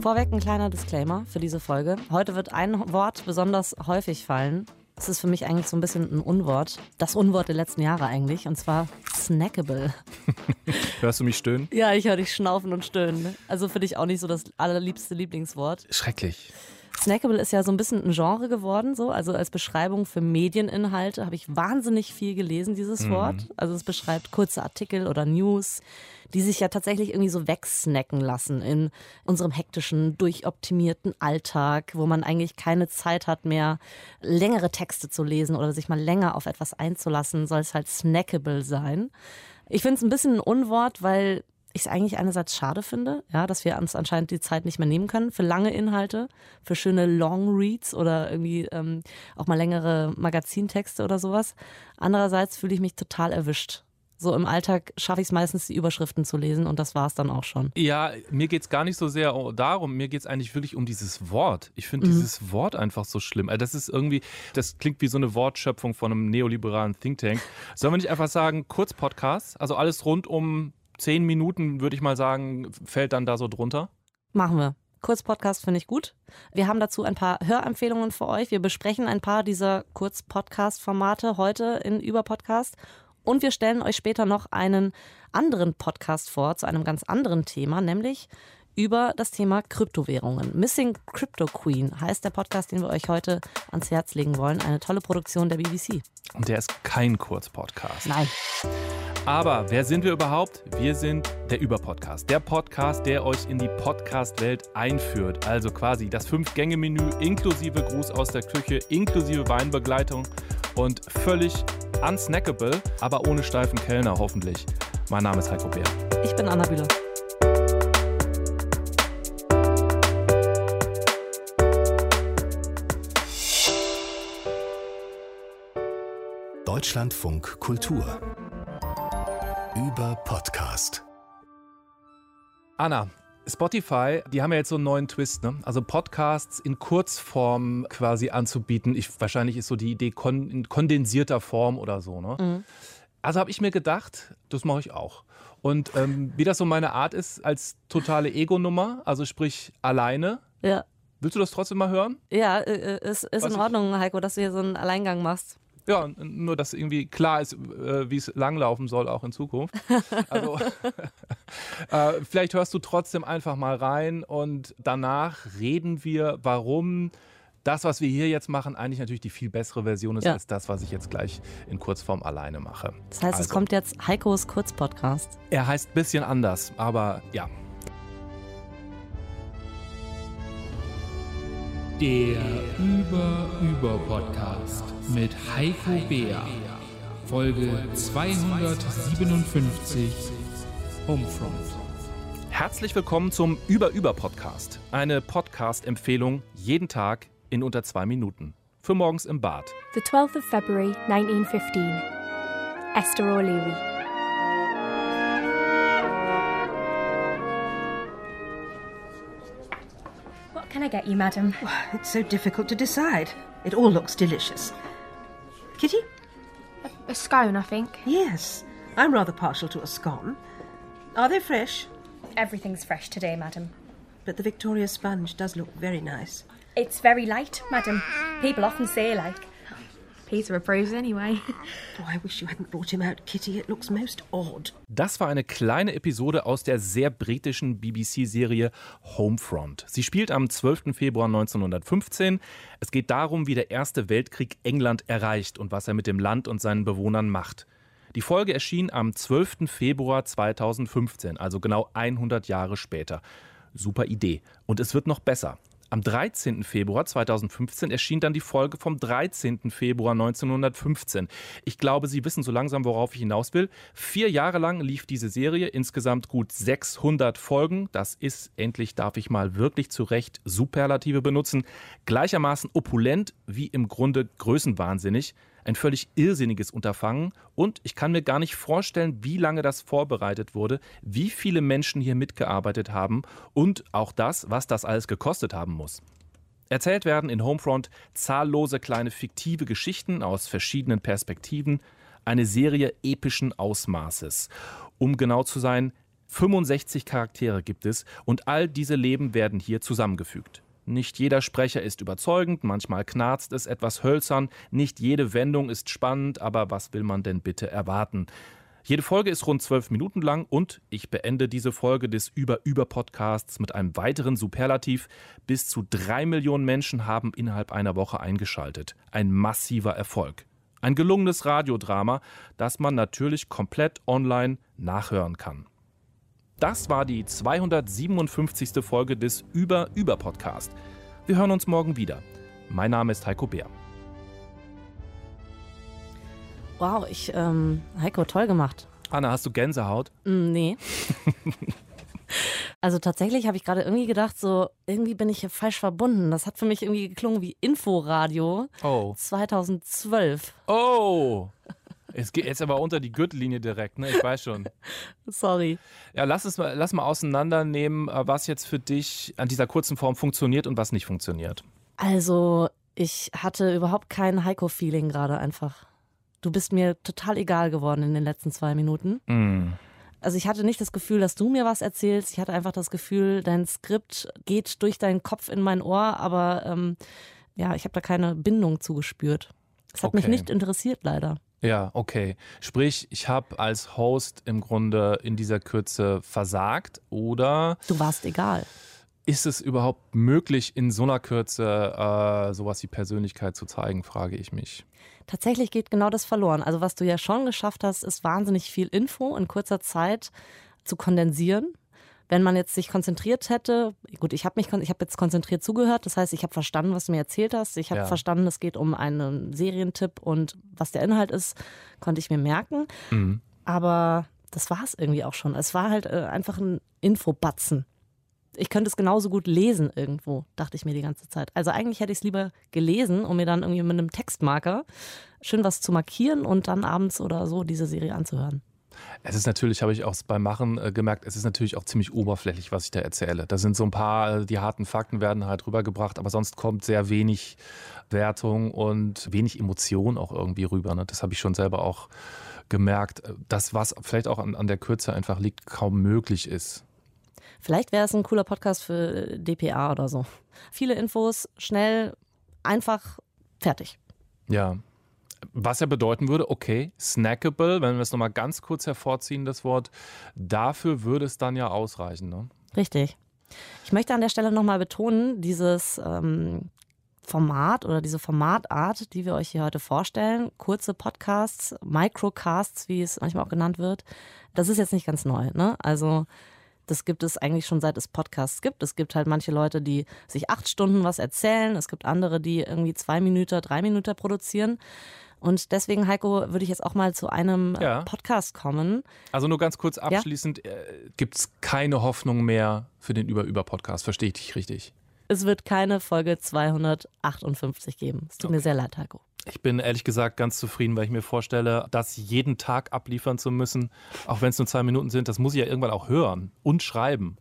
Vorweg ein kleiner Disclaimer für diese Folge. Heute wird ein Wort besonders häufig fallen. Es ist für mich eigentlich so ein bisschen ein Unwort. Das Unwort der letzten Jahre eigentlich. Und zwar snackable. Hörst du mich stöhnen? Ja, ich höre dich schnaufen und stöhnen. Also für dich auch nicht so das allerliebste Lieblingswort. Schrecklich. Snackable ist ja so ein bisschen ein Genre geworden, so. Also als Beschreibung für Medieninhalte habe ich wahnsinnig viel gelesen, dieses Mhm. Wort. Also es beschreibt kurze Artikel oder News, die sich ja tatsächlich irgendwie so wegsnacken lassen in unserem hektischen, durchoptimierten Alltag, wo man eigentlich keine Zeit hat mehr, längere Texte zu lesen oder sich mal länger auf etwas einzulassen, soll es halt snackable sein. Ich finde es ein bisschen ein Unwort, weil ich es eigentlich einerseits schade finde, ja, dass wir uns anscheinend die Zeit nicht mehr nehmen können für lange Inhalte, für schöne Long Reads oder irgendwie ähm, auch mal längere Magazintexte oder sowas. Andererseits fühle ich mich total erwischt. So im Alltag schaffe ich es meistens, die Überschriften zu lesen und das war es dann auch schon. Ja, mir geht es gar nicht so sehr darum, mir geht es eigentlich wirklich um dieses Wort. Ich finde Mhm. dieses Wort einfach so schlimm. Also das ist irgendwie, das klingt wie so eine Wortschöpfung von einem neoliberalen Think Tank. Sollen wir nicht einfach sagen, Kurzpodcast? Also alles rund um zehn Minuten, würde ich mal sagen, fällt dann da so drunter? Machen wir. Kurzpodcast finde ich gut. Wir haben dazu ein paar Hörempfehlungen für euch. Wir besprechen ein paar dieser Kurzpodcast-Formate heute in Überpodcast. Und wir stellen euch später noch einen anderen Podcast vor zu einem ganz anderen Thema, nämlich über das Thema Kryptowährungen. Missing Crypto Queen heißt der Podcast, den wir euch heute ans Herz legen wollen. Eine tolle Produktion der BBC. Und der ist kein Kurzpodcast. Nein. Aber wer sind wir überhaupt? Wir sind der Überpodcast. Der Podcast, der euch in die Podcast-Welt einführt. Also quasi das Fünf-Gänge-Menü inklusive Gruß aus der Küche, inklusive Weinbegleitung und völlig unsnackable, aber ohne steifen Kellner hoffentlich. Mein Name ist Heiko Bär. Ich bin Anna Bühler. Deutschlandfunk Kultur. Über Podcast. Anna, Spotify, die haben ja jetzt so einen neuen Twist, ne? Also Podcasts in Kurzform quasi anzubieten. Ich, wahrscheinlich ist so die Idee kon in kondensierter Form oder so, ne? Also habe ich mir gedacht, das mache ich auch. Und ähm, wie das so meine Art ist, als totale Ego-Nummer, also sprich alleine. Ja. Willst du das trotzdem mal hören? Ja, äh, äh, ist, ist in Ordnung, Heiko, dass du hier so einen Alleingang machst. Ja, nur dass irgendwie klar ist, äh, wie es langlaufen soll, auch in Zukunft. Also, äh, vielleicht hörst du trotzdem einfach mal rein und danach reden wir, warum das, was wir hier jetzt machen, eigentlich natürlich die viel bessere Version ist Ja. als das, was ich jetzt gleich in Kurzform alleine mache. Das heißt, es Also, kommt jetzt Heikos Kurzpodcast. Er heißt ein bisschen anders, aber ja. Der Über-Über-Podcast mit Heiko Bär. Folge 257 Homefront. Herzlich willkommen zum Über-Über-Podcast. Eine Podcast-Empfehlung jeden Tag in unter zwei Minuten. Für morgens im Bad. The 12th of February 1915. Esther O'Leary. Can I get you, madam? It's so difficult to decide. It all looks delicious. Kitty? A scone, I think. Yes. I'm rather partial to a scone. Are they fresh? Everything's fresh today, madam. But the Victoria sponge does look very nice. It's very light, madam. People often say, like, Peter approves anyway. Oh, I wish you hadn't brought him out, Kitty. It looks most odd. Das war eine kleine Episode aus der sehr britischen BBC-Serie Homefront. Sie spielt am 12. Februar 1915. Es geht darum, wie der Erste Weltkrieg England erreicht und was er mit dem Land und seinen Bewohnern macht. Die Folge erschien am 12. Februar 2015, also genau 100 Jahre später. Super Idee. Und es wird noch besser. Am 13. Februar 2015 erschien dann die Folge vom 13. Februar 1915. Ich glaube, Sie wissen so langsam, worauf ich hinaus will. Vier Jahre lang lief diese Serie, insgesamt gut 600 Folgen. Das ist, endlich darf ich mal wirklich zu Recht Superlative benutzen, gleichermaßen opulent wie im Grunde größenwahnsinnig. Ein völlig irrsinniges Unterfangen und ich kann mir gar nicht vorstellen, wie lange das vorbereitet wurde, wie viele Menschen hier mitgearbeitet haben und auch das, was das alles gekostet haben muss. Erzählt werden in Homefront zahllose kleine fiktive Geschichten aus verschiedenen Perspektiven, eine Serie epischen Ausmaßes. Um genau zu sein, 65 Charaktere gibt es und all diese Leben werden hier zusammengefügt. Nicht jeder Sprecher ist überzeugend, manchmal knarzt es etwas hölzern, nicht jede Wendung ist spannend, aber was will man denn bitte erwarten? Jede Folge ist rund zwölf Minuten lang und ich beende diese Folge des Über-Über-Podcasts mit einem weiteren Superlativ. Bis zu drei Millionen Menschen haben innerhalb einer Woche eingeschaltet. Ein massiver Erfolg. Ein gelungenes Radiodrama, das man natürlich komplett online nachhören kann. Das war die 257. Folge des Über-Über-Podcast. Wir hören uns morgen wieder. Mein Name ist Heiko Bär. Wow, ich, ähm, Heiko, toll gemacht. Anna, hast du Gänsehaut? Mm, nee. also tatsächlich habe ich gerade irgendwie gedacht, so irgendwie bin ich hier falsch verbunden. Das hat für mich irgendwie geklungen wie Inforadio Oh. 2012. Oh! Es geht jetzt aber unter die Gürtellinie direkt, ne? Ich weiß schon. Sorry. Ja, lass es mal, lass mal auseinandernehmen, äh, was jetzt für dich an dieser kurzen Form funktioniert und was nicht funktioniert. Also ich hatte überhaupt kein Heiko-Feeling gerade einfach. Du bist mir total egal geworden in den letzten zwei Minuten. Mm. Also ich hatte nicht das Gefühl, dass du mir was erzählst. Ich hatte einfach das Gefühl, dein Skript geht durch deinen Kopf in mein Ohr, aber ähm, ja, ich habe da keine Bindung zugespürt. Es hat mich Okay. nicht interessiert, leider. Ja, okay. Sprich, ich habe als Host im Grunde in dieser Kürze versagt oder Du warst egal. ist es überhaupt möglich, in so einer Kürze äh, sowas wie Persönlichkeit zu zeigen, frage ich mich. Tatsächlich geht genau das verloren. Also was du ja schon geschafft hast, ist wahnsinnig viel Info in kurzer Zeit zu kondensieren. Wenn man jetzt sich konzentriert hätte, gut, ich habe mich, ich habe jetzt konzentriert zugehört. Das heißt, ich habe verstanden, was du mir erzählt hast. Ich habe Ja. verstanden, es geht um einen Serientipp und was der Inhalt ist, konnte ich mir merken. Mhm. Aber das war es irgendwie auch schon. Es war halt äh, einfach ein Infobatzen. Ich könnte es genauso gut lesen irgendwo, dachte ich mir die ganze Zeit. Also eigentlich hätte ich es lieber gelesen, um mir dann irgendwie mit einem Textmarker schön was zu markieren und dann abends oder so diese Serie anzuhören. Es ist natürlich, habe ich auch beim Machen äh, gemerkt, es ist natürlich auch ziemlich oberflächlich, was ich da erzähle. Da sind so ein paar, äh, die harten Fakten werden halt rübergebracht, aber sonst kommt sehr wenig Wertung und wenig Emotion auch irgendwie rüber. Ne? Das habe ich schon selber auch gemerkt. äh, Das, was vielleicht auch an, an der Kürze einfach liegt, kaum möglich ist. Vielleicht wäre es ein cooler Podcast für DPA oder so. Viele Infos, schnell, einfach, fertig. Ja. Was ja bedeuten würde, okay, snackable, wenn wir es nochmal ganz kurz hervorziehen, das Wort, dafür würde es dann ja ausreichen. Ne? Richtig. Ich möchte an der Stelle nochmal betonen, dieses ähm, Format oder diese Formatart, die wir euch hier heute vorstellen, kurze Podcasts, Microcasts, wie es manchmal auch genannt wird, das ist jetzt nicht ganz neu. Ne? Also das gibt es eigentlich schon seit es Podcasts gibt. Es gibt halt manche Leute, die sich acht Stunden was erzählen. Es gibt andere, die irgendwie zwei Minuten, drei Minuten produzieren. Und deswegen, Heiko, würde ich jetzt auch mal zu einem äh, Ja. Podcast kommen. Also nur ganz kurz abschließend, äh, gibt es keine Hoffnung mehr für den Über-Über-Podcast, verstehe ich dich richtig? Es wird keine Folge 258 geben. Es tut mir sehr leid, Heiko. Ich bin ehrlich gesagt ganz zufrieden, weil ich mir vorstelle, das jeden Tag abliefern zu müssen, auch wenn es nur zwei Minuten sind, das muss ich ja irgendwann auch hören und schreiben.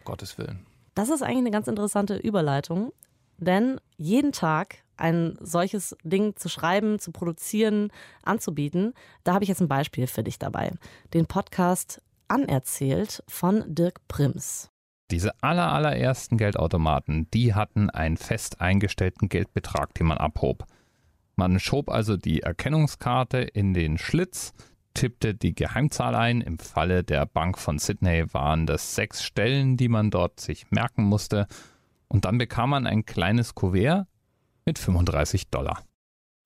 Um Gottes Willen. Das ist eigentlich eine ganz interessante Überleitung, denn jeden Tag ein solches Ding zu schreiben, zu produzieren, anzubieten, da habe ich jetzt ein Beispiel für dich dabei. Den Podcast Anerzählt von Dirk Prims. Diese aller, allerersten Geldautomaten, die hatten einen fest eingestellten Geldbetrag, den man abhob. Man schob also die Erkennungskarte in den Schlitz, tippte die Geheimzahl ein. Im Falle der Bank von Sydney waren das sechs Stellen, die man dort sich merken musste. Und dann bekam man ein kleines Kuvert mit 35 Dollar.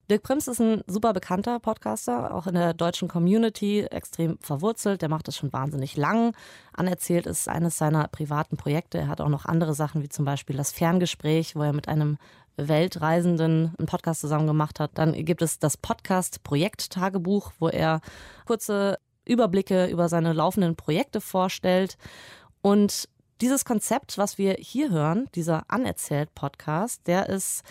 Dirk Prims ist ein super bekannter Podcaster, auch in der deutschen Community extrem verwurzelt. Der macht das schon wahnsinnig lang. Anerzählt ist eines seiner privaten Projekte. Er hat auch noch andere Sachen, wie zum Beispiel das Ferngespräch, wo er mit einem Weltreisenden einen Podcast zusammen gemacht hat. Dann gibt es das Podcast Projekttagebuch, wo er kurze Überblicke über seine laufenden Projekte vorstellt. Und dieses Konzept, was wir hier hören, dieser Anerzählt Podcast, der ist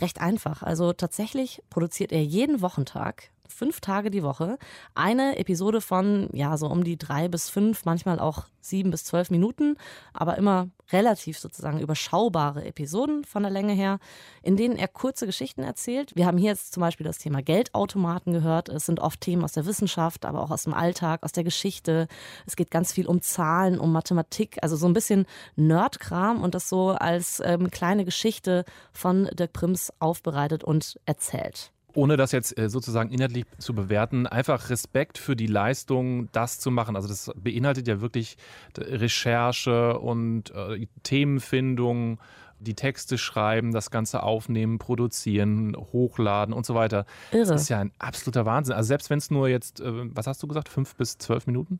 recht einfach. Also tatsächlich produziert er jeden Wochentag fünf Tage die Woche. Eine Episode von, ja, so um die drei bis fünf, manchmal auch sieben bis zwölf Minuten, aber immer relativ sozusagen überschaubare Episoden von der Länge her, in denen er kurze Geschichten erzählt. Wir haben hier jetzt zum Beispiel das Thema Geldautomaten gehört. Es sind oft Themen aus der Wissenschaft, aber auch aus dem Alltag, aus der Geschichte. Es geht ganz viel um Zahlen, um Mathematik, also so ein bisschen Nerdkram und das so als ähm, kleine Geschichte von Dirk Prims aufbereitet und erzählt ohne das jetzt äh, sozusagen inhaltlich zu bewerten, einfach Respekt für die Leistung, das zu machen. Also das beinhaltet ja wirklich Recherche und äh, Themenfindung, die Texte schreiben, das Ganze aufnehmen, produzieren, hochladen und so weiter. Irre. Das ist ja ein absoluter Wahnsinn. Also selbst wenn es nur jetzt, äh, was hast du gesagt, fünf bis zwölf Minuten?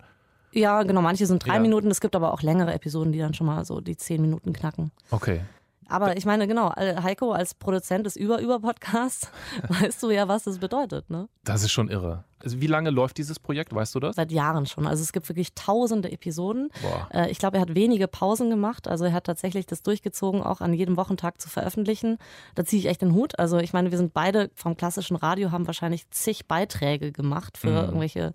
Ja, genau, manche sind drei ja. Minuten. Es gibt aber auch längere Episoden, die dann schon mal so die zehn Minuten knacken. Okay. Aber ich meine, genau, Heiko als Produzent des Über-Über-Podcasts, weißt du ja, was das bedeutet, ne? Das ist schon irre. Also wie lange läuft dieses Projekt, weißt du das? Seit Jahren schon. Also es gibt wirklich tausende Episoden. Boah. Äh, ich glaube, er hat wenige Pausen gemacht. Also er hat tatsächlich das durchgezogen, auch an jedem Wochentag zu veröffentlichen. Da ziehe ich echt den Hut. Also ich meine, wir sind beide vom klassischen Radio, haben wahrscheinlich zig Beiträge gemacht für mhm. irgendwelche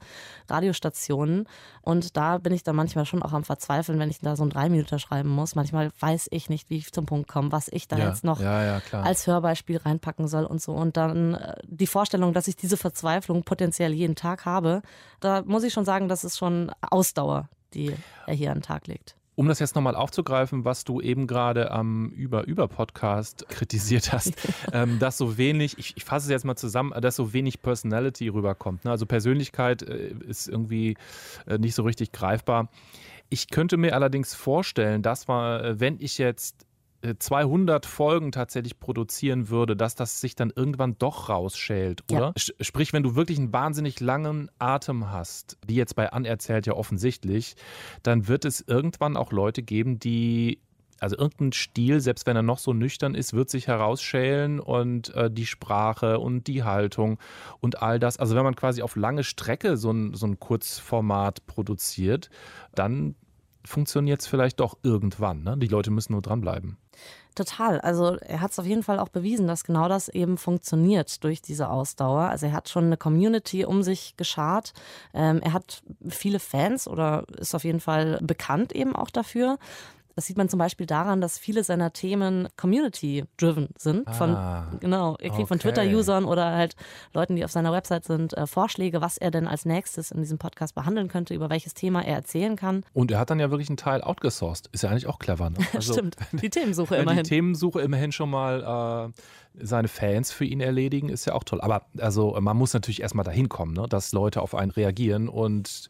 Radiostationen. Und da bin ich dann manchmal schon auch am Verzweifeln, wenn ich da so ein Drei-Minuten schreiben muss. Manchmal weiß ich nicht, wie ich zum Punkt komme, was ich da ja. jetzt noch ja, ja, als Hörbeispiel reinpacken soll und so. Und dann äh, die Vorstellung, dass ich diese Verzweiflung potenziell jeden Tag habe, da muss ich schon sagen, das ist schon Ausdauer, die er hier an den Tag legt. Um das jetzt nochmal aufzugreifen, was du eben gerade am Über-Über-Podcast kritisiert hast, ähm, dass so wenig, ich, ich fasse es jetzt mal zusammen, dass so wenig Personality rüberkommt. Ne? Also Persönlichkeit äh, ist irgendwie äh, nicht so richtig greifbar. Ich könnte mir allerdings vorstellen, dass wir, äh, wenn ich jetzt 200 Folgen tatsächlich produzieren würde, dass das sich dann irgendwann doch rausschält, oder? Ja. Sprich, wenn du wirklich einen wahnsinnig langen Atem hast, wie jetzt bei Anerzählt ja offensichtlich, dann wird es irgendwann auch Leute geben, die also irgendein Stil, selbst wenn er noch so nüchtern ist, wird sich herausschälen und äh, die Sprache und die Haltung und all das. Also wenn man quasi auf lange Strecke so ein, so ein Kurzformat produziert, dann funktioniert es vielleicht doch irgendwann. Ne? Die Leute müssen nur dranbleiben. Total. Also er hat es auf jeden Fall auch bewiesen, dass genau das eben funktioniert durch diese Ausdauer. Also er hat schon eine Community um sich geschart. Ähm, er hat viele Fans oder ist auf jeden Fall bekannt eben auch dafür. Das sieht man zum Beispiel daran, dass viele seiner Themen community-driven sind. Von, ah, genau, er kriegt okay. von Twitter-Usern oder halt Leuten, die auf seiner Website sind, äh, Vorschläge, was er denn als nächstes in diesem Podcast behandeln könnte, über welches Thema er erzählen kann. Und er hat dann ja wirklich einen Teil outgesourced. Ist ja eigentlich auch clever. Ne? Also, Stimmt, die Themensuche immerhin. Die Themensuche immerhin schon mal äh, seine Fans für ihn erledigen, ist ja auch toll. Aber also man muss natürlich erstmal dahin kommen, ne? dass Leute auf einen reagieren und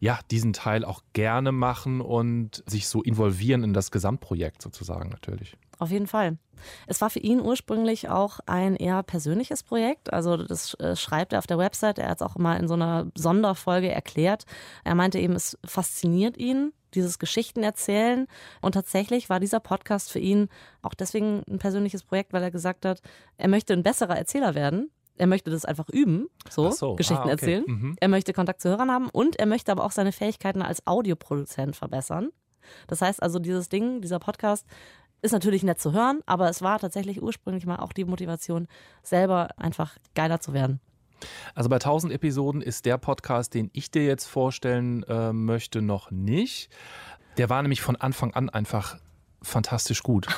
ja, diesen Teil auch gerne machen und sich so involvieren in das Gesamtprojekt sozusagen natürlich. Auf jeden Fall. Es war für ihn ursprünglich auch ein eher persönliches Projekt. Also das äh, schreibt er auf der Website. Er hat es auch mal in so einer Sonderfolge erklärt. Er meinte eben, es fasziniert ihn, dieses Geschichten erzählen. Und tatsächlich war dieser Podcast für ihn auch deswegen ein persönliches Projekt, weil er gesagt hat, er möchte ein besserer Erzähler werden. Er möchte das einfach üben, so, so. Geschichten ah, okay. erzählen. Mhm. Er möchte Kontakt zu Hörern haben und er möchte aber auch seine Fähigkeiten als Audioproduzent verbessern. Das heißt also, dieses Ding, dieser Podcast ist natürlich nett zu hören, aber es war tatsächlich ursprünglich mal auch die Motivation, selber einfach geiler zu werden. Also bei 1000 Episoden ist der Podcast, den ich dir jetzt vorstellen äh, möchte, noch nicht. Der war nämlich von Anfang an einfach fantastisch gut.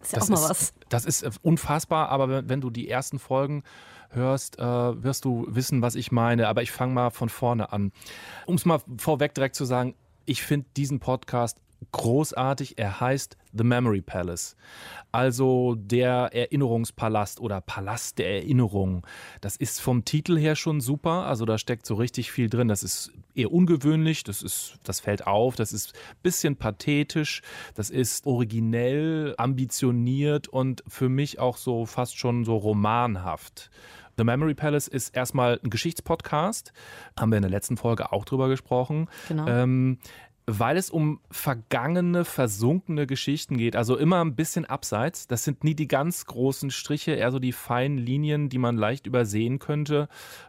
Ist ja das auch mal ist, was. Das ist unfassbar, aber wenn, wenn du die ersten Folgen hörst, äh, wirst du wissen, was ich meine. Aber ich fange mal von vorne an. Um es mal vorweg direkt zu sagen, ich finde diesen Podcast großartig. Er heißt The Memory Palace. Also der Erinnerungspalast oder Palast der Erinnerung. Das ist vom Titel her schon super. Also da steckt so richtig viel drin. Das ist eher ungewöhnlich. Das ist, das fällt auf. Das ist ein bisschen pathetisch. Das ist originell, ambitioniert und für mich auch so fast schon so romanhaft. The Memory Palace ist erstmal ein Geschichtspodcast. Haben wir in der letzten Folge auch drüber gesprochen. Genau. Ähm, weil es um vergangene, versunkene Geschichten geht. Also immer ein bisschen abseits. Das sind nie die ganz großen Striche, eher so die feinen Linien, die man leicht übersehen könnte.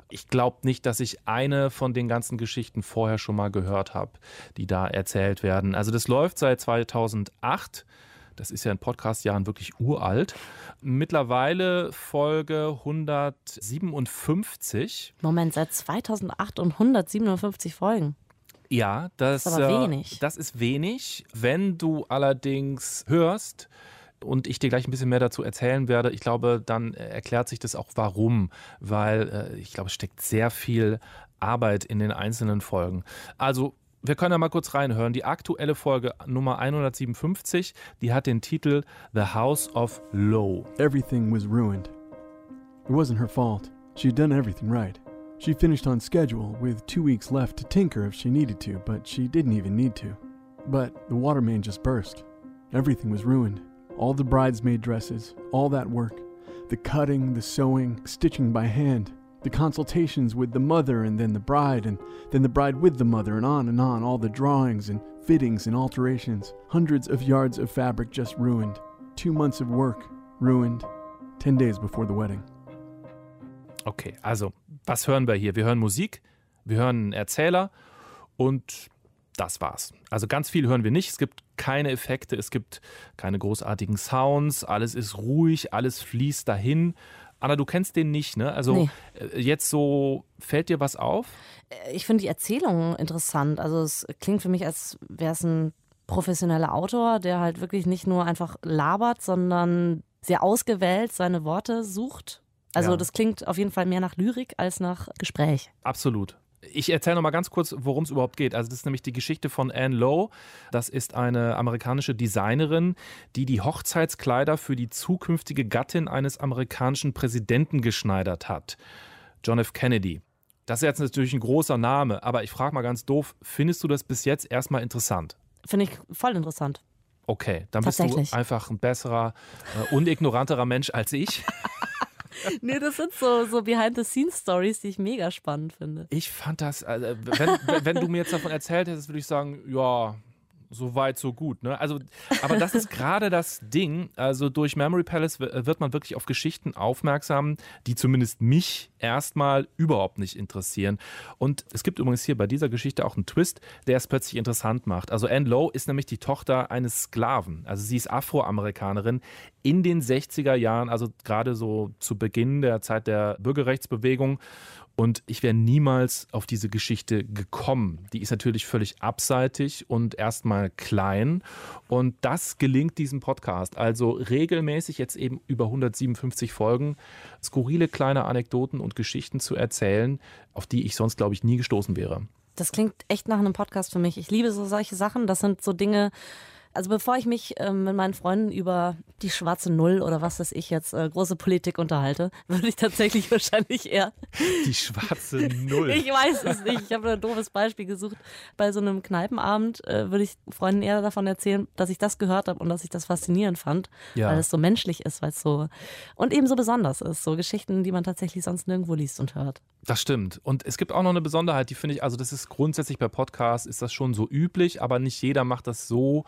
Ich glaube nicht, dass ich eine von den ganzen Geschichten vorher schon mal gehört habe, die da erzählt werden. Also das läuft seit 2008 Das ist ja in Podcast-Jahren wirklich uralt. Mittlerweile Folge 157. Moment, seit 2008 und 157 Folgen. Ja, das, Das ist aber äh, wenig. das ist wenig. Wenn du allerdings hörst, und ich dir gleich ein bisschen mehr dazu erzählen werde, ich glaube, dann äh, erklärt sich das auch warum, weil äh, ich glaube, es steckt sehr viel Arbeit in den einzelnen Folgen. Also, wir können ja mal kurz reinhören. Die aktuelle Folge Nummer 157, die hat den Titel The House of Low. Everything was ruined. It wasn't her fault. She'd done everything right. She finished on schedule, with two weeks left to tinker if she needed to, but she didn't even need to. But the water main just burst. Everything was ruined. All the bridesmaid dresses, all that work. The cutting, the sewing, stitching by hand. The consultations with the mother and then the bride, and then the bride with the mother, and on and on. All the drawings and fittings and alterations. Hundreds of yards of fabric just ruined. Two months of work ruined. Ten days before the wedding. Okay, also, was hören wir hier? Wir hören Musik, wir hören einen Erzähler und das war's. Also ganz viel hören wir nicht. Es gibt keine Effekte, es gibt keine großartigen Sounds, alles ist ruhig, alles fließt dahin. Anna, du kennst den nicht, ne? Also Nee. äh, jetzt so, fällt dir was auf? Ich finde die Erzählung interessant. Also es klingt für mich, als wäre es ein professioneller Autor, der halt wirklich nicht nur einfach labert, sondern sehr ausgewählt seine Worte sucht. Also Ja. das klingt auf jeden Fall mehr nach Lyrik als nach Gespräch. Absolut. Ich erzähle noch mal ganz kurz, worum es überhaupt geht. Also das ist nämlich die Geschichte von Anne Lowe. Das ist eine amerikanische Designerin, die die Hochzeitskleider für die zukünftige Gattin eines amerikanischen Präsidenten geschneidert hat. John F. Kennedy. Das ist jetzt natürlich ein großer Name, aber ich frage mal ganz doof, findest du das bis jetzt erstmal interessant? Finde ich voll interessant. Okay, dann bist du einfach ein besserer, äh, unignoranterer Mensch als ich. Nee, das sind so, so Behind-the-Scenes-Stories, die ich mega spannend finde. Ich fand das, also, wenn, wenn du mir jetzt davon erzählt hättest, würde ich sagen, ja, so weit, so gut. Ne? Also, aber das ist gerade das Ding. Also durch Memory Palace wird man wirklich auf Geschichten aufmerksam, die zumindest mich erstmal überhaupt nicht interessieren. Und es gibt übrigens hier bei dieser Geschichte auch einen Twist, der es plötzlich interessant macht. Also Anne Lowe ist nämlich die Tochter eines Sklaven. Also sie ist Afroamerikanerin in den 60er Jahren, also gerade so zu Beginn der Zeit der Bürgerrechtsbewegung. Und ich wäre niemals auf diese Geschichte gekommen. Die ist natürlich völlig abseitig und erstmal klein. Und das gelingt diesem Podcast. Also regelmäßig jetzt eben über 157 Folgen, skurrile kleine Anekdoten und Geschichten zu erzählen, auf die ich sonst, glaube ich, nie gestoßen wäre. Das klingt echt nach einem Podcast für mich. Ich liebe so solche Sachen. Das sind so Dinge. Also bevor ich mich ähm, mit meinen Freunden über die schwarze Null oder was weiß ich jetzt, äh, große Politik unterhalte, würde ich tatsächlich wahrscheinlich eher Die schwarze Null. Ich weiß es nicht. Ich habe ein doofes Beispiel gesucht. Bei so einem Kneipenabend äh, würde ich Freunden eher davon erzählen, dass ich das gehört habe und dass ich das faszinierend fand, Ja. weil es so menschlich ist, weil es so und eben so besonders ist. So Geschichten, die man tatsächlich sonst nirgendwo liest und hört. Das stimmt. Und es gibt auch noch eine Besonderheit, die finde ich, also das ist grundsätzlich bei Podcasts ist das schon so üblich, aber nicht jeder macht das so,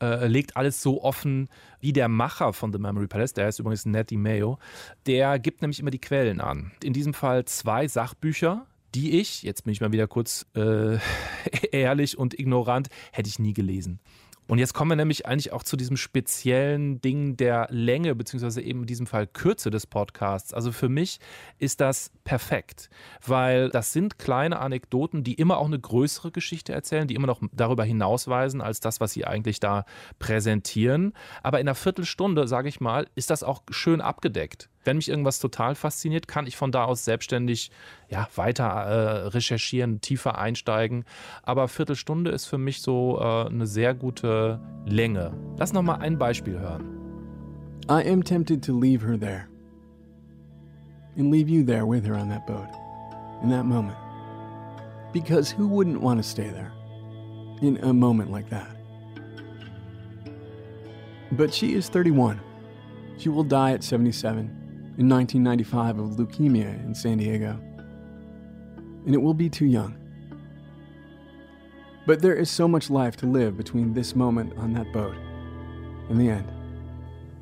äh, legt alles so offen wie der Macher von The Memory Palace, der heißt übrigens Nettie Mayo. Der gibt nämlich immer die Quellen an. In diesem Fall zwei Sachbücher, die ich, jetzt bin ich mal wieder kurz äh, ehrlich und ignorant, hätte ich nie gelesen. Und jetzt kommen wir nämlich eigentlich auch zu diesem speziellen Ding der Länge, beziehungsweise eben in diesem Fall Kürze des Podcasts. Also für mich ist das perfekt, weil das sind kleine Anekdoten, die immer auch eine größere Geschichte erzählen, die immer noch darüber hinausweisen als das, was sie eigentlich da präsentieren. Aber in einer Viertelstunde, sage ich mal, ist das auch schön abgedeckt. Wenn mich irgendwas total fasziniert, kann ich von da aus selbstständig ja, weiter äh, recherchieren, tiefer einsteigen. Aber Viertelstunde ist für mich so äh, eine sehr gute Länge. Lass noch mal ein Beispiel hören. I am tempted to leave her there. And leave you there with her on that boat. In that moment. Because who wouldn't want to stay there? In a moment like that. But she is 31. She will die at 77 in 1995 of leukemia in San Diego. And it will be too young. But there is so much life to live between this moment on that boat and the end.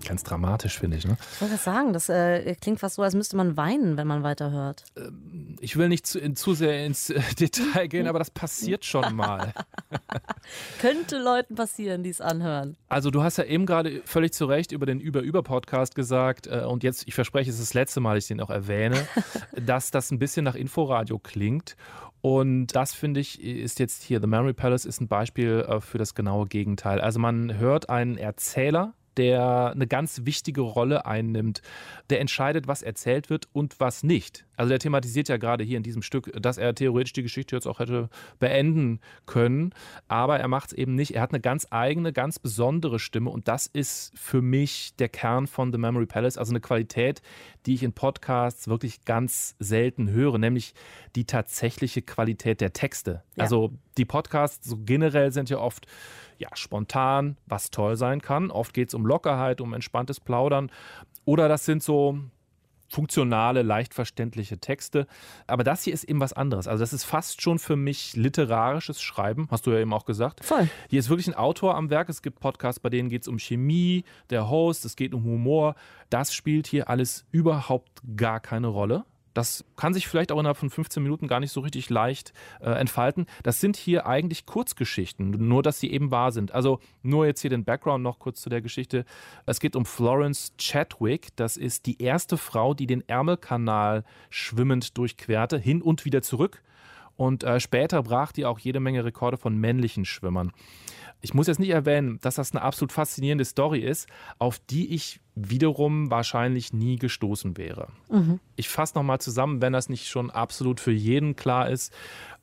Ganz dramatisch, finde ich. Ne? Ich wollte sagen, das äh, klingt fast so, als müsste man weinen, wenn man weiterhört. Ähm, ich will nicht zu, in, zu sehr ins äh, Detail gehen, aber das passiert schon mal. Könnte Leuten passieren, die es anhören. Also du hast ja eben gerade völlig zu Recht über den Über-Über-Podcast gesagt äh, und jetzt, ich verspreche, es ist das letzte Mal, dass ich den auch erwähne, dass das ein bisschen nach Inforadio klingt und das finde ich ist jetzt hier, The Memory Palace ist ein Beispiel äh, für das genaue Gegenteil. Also man hört einen Erzähler, der eine ganz wichtige Rolle einnimmt, der entscheidet, was erzählt wird und was nicht. Also der thematisiert ja gerade hier in diesem Stück, dass er theoretisch die Geschichte jetzt auch hätte beenden können, aber er macht es eben nicht. Er hat eine ganz eigene, ganz besondere Stimme und das ist für mich der Kern von The Memory Palace, also eine Qualität, die ich in Podcasts wirklich ganz selten höre, nämlich die tatsächliche Qualität der Texte. Ja. Also die Podcasts so generell sind ja oft ja, spontan, was toll sein kann. Oft geht es um Lockerheit, um entspanntes Plaudern. Oder das sind so funktionale, leicht verständliche Texte. Aber das hier ist eben was anderes. Also das ist fast schon für mich literarisches Schreiben, hast du ja eben auch gesagt. Voll. Hier ist wirklich ein Autor am Werk. Es gibt Podcasts, bei denen geht es um Chemie, der Host, es geht um Humor. Das spielt hier alles überhaupt gar keine Rolle. Das kann sich vielleicht auch innerhalb von 15 Minuten gar nicht so richtig leicht äh, entfalten. Das sind hier eigentlich Kurzgeschichten, nur dass sie eben wahr sind. Also nur jetzt hier den Background noch kurz zu der Geschichte. Es geht um Florence Chadwick. Das ist die erste Frau, die den Ärmelkanal schwimmend durchquerte, hin und wieder zurück. Und äh, später brach die auch jede Menge Rekorde von männlichen Schwimmern. Ich muss jetzt nicht erwähnen, dass das eine absolut faszinierende Story ist, auf die ich wiederum wahrscheinlich nie gestoßen wäre. Mhm. Ich fasse nochmal zusammen, wenn das nicht schon absolut für jeden klar ist.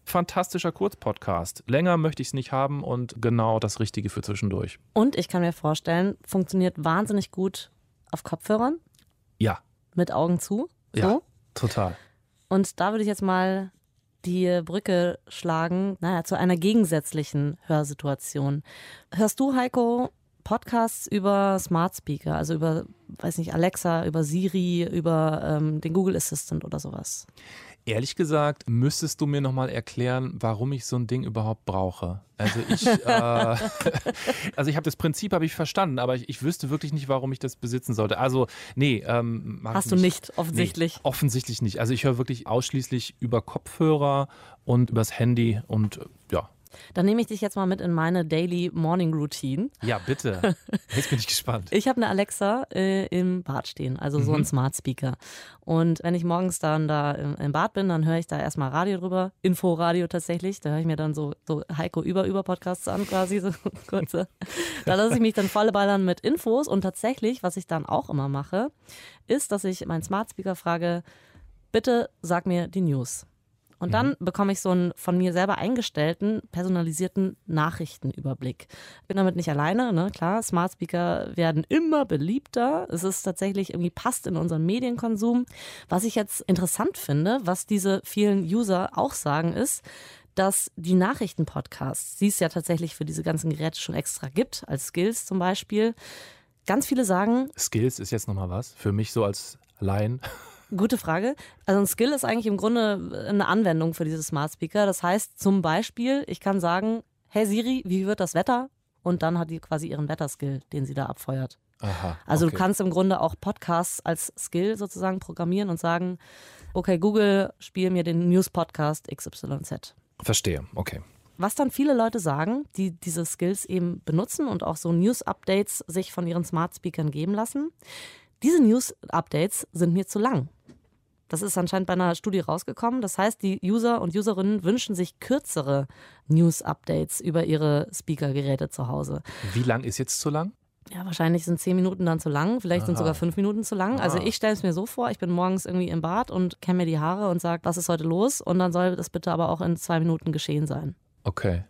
Fantastischer Kurzpodcast. Länger möchte ich es nicht haben und genau das Richtige für zwischendurch. Und ich kann mir vorstellen, funktioniert wahnsinnig gut auf Kopfhörern. Ja. Mit Augen zu. So. Ja, total. Und da würde ich jetzt mal die Brücke schlagen, naja, zu einer gegensätzlichen Hörsituation. Hörst du, Heiko, Podcasts über Smart Speaker, also über, weiß nicht, Alexa, über Siri, über ähm, den Google Assistant oder sowas? Ehrlich gesagt, müsstest du mir nochmal erklären, warum ich so ein Ding überhaupt brauche. Also ich, äh, also ich habe das Prinzip habe ich verstanden, aber ich, ich, wüsste wirklich nicht, warum ich das besitzen sollte. Also nee, ähm, hast du nicht offensichtlich? Nee, offensichtlich nicht. Also ich höre wirklich ausschließlich über Kopfhörer und übers Handy und ja, dann nehme ich dich jetzt mal mit in meine Daily Morning Routine. Ja, bitte. Jetzt bin ich gespannt. Ich habe eine Alexa äh, im Bad stehen, also so mhm. ein Smart Speaker. Und wenn ich morgens dann da im, im Bad bin, dann höre ich da erstmal Radio drüber, Inforadio tatsächlich. Da höre ich mir dann so, so Heiko über über Podcasts an, quasi so kurze. Da lasse ich mich dann volle ballern mit Infos. Und tatsächlich, was ich dann auch immer mache, ist, dass ich meinen Smart Speaker frage, bitte sag mir die News. Und dann mhm. bekomme ich so einen von mir selber eingestellten, personalisierten Nachrichtenüberblick. Bin damit nicht alleine, ne? klar, Smart Speaker werden immer beliebter. Es ist tatsächlich irgendwie passt in unseren Medienkonsum. Was ich jetzt interessant finde, was diese vielen User auch sagen, ist, dass die Nachrichtenpodcasts, die es ja tatsächlich für diese ganzen Geräte schon extra gibt, als Skills zum Beispiel, ganz viele sagen. Skills ist jetzt nochmal was? Für mich so als Laien. Gute Frage. Also ein Skill ist eigentlich im Grunde eine Anwendung für diese Smart Speaker. Das heißt zum Beispiel, ich kann sagen, hey Siri, wie wird das Wetter? Und dann hat die quasi ihren Wetterskill, den sie da abfeuert. Aha, also okay. du kannst im Grunde auch Podcasts als Skill sozusagen programmieren und sagen, okay, Google, spiel mir den News-Podcast XYZ. Verstehe, okay. Was dann viele Leute sagen, die diese Skills eben benutzen und auch so News-Updates sich von ihren Smart Speakern geben lassen, diese News-Updates sind mir zu lang. Das ist anscheinend bei einer Studie rausgekommen. Das heißt, die User und Userinnen wünschen sich kürzere News-Updates über ihre Speaker-Geräte zu Hause. Wie lang ist jetzt zu lang? Ja, wahrscheinlich sind zehn Minuten dann zu lang, vielleicht Aha. sind sogar fünf Minuten zu lang. Also ich stelle es mir so vor, ich bin morgens irgendwie im Bad und kämme mir die Haare und sage, was ist heute los? Und dann soll das bitte aber auch in zwei Minuten geschehen sein. Okay.